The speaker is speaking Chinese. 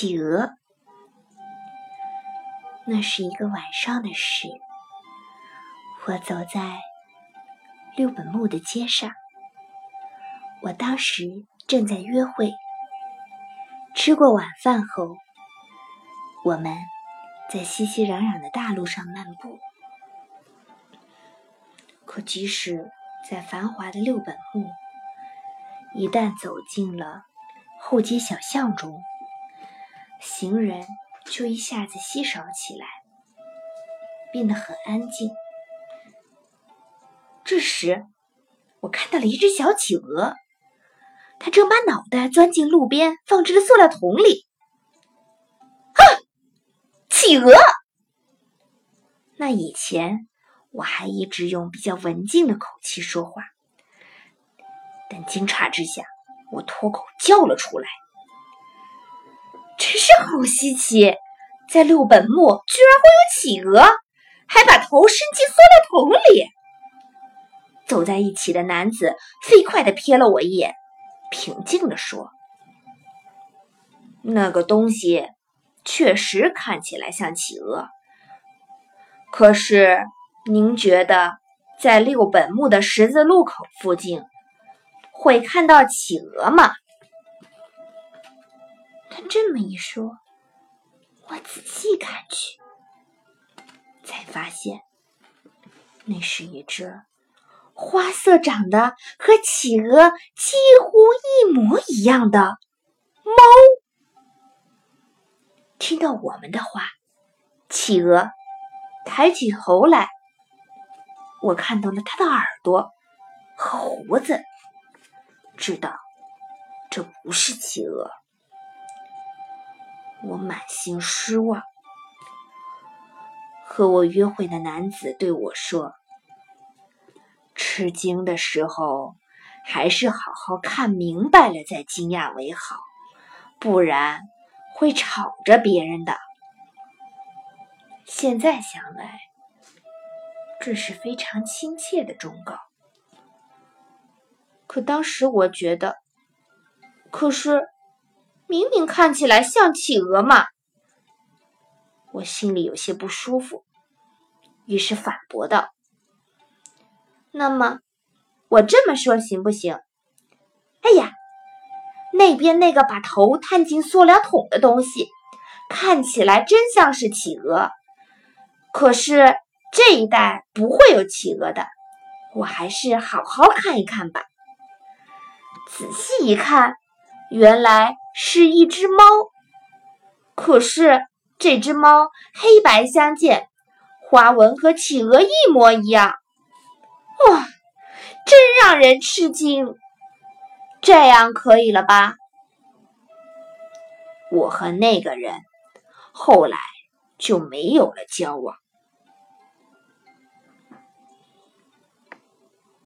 企鹅。那是一个晚上的事，我走在六本木的街上，我当时正在约会。吃过晚饭后，我们在熙熙攘攘的大路上漫步。可即使在繁华的六本木，一旦走进了后街小巷中，行人就一下子稀少起来，变得很安静。这时，我看到了一只小企鹅，它正把脑袋钻进路边放置的塑料桶里。啊，企鹅！那以前我还一直用比较文静的口气说话，但惊诧之下，我脱口叫了出来。真是好稀奇，在六本木居然会有企鹅，还把头伸进塑料桶里。走在一起的男子飞快地瞥了我一眼，平静地说：“那个东西确实看起来像企鹅，可是您觉得在六本木的十字路口附近会看到企鹅吗？”这么一说，我仔细看去，才发现那是一只花色长得和企鹅几乎一模一样的猫。听到我们的话，企鹅抬起头来，我看到了它的耳朵和胡子，知道这不是企鹅。我满心失望，和我约会的男子对我说：“吃惊的时候，还是好好看明白了再惊讶为好，不然会吵着别人的。”现在想来，这是非常亲切的忠告。可当时我觉得，可是。明明看起来像企鹅嘛，我心里有些不舒服，于是反驳道：“那么我这么说行不行？”哎呀，那边那个把头探进塑料桶的东西，看起来真像是企鹅，可是这一带不会有企鹅的，我还是好好看一看吧。仔细一看，原来。是一只猫，可是这只猫黑白相间，花纹和企鹅一模一样。哇，真让人吃惊！这样可以了吧？我和那个人后来就没有了交往。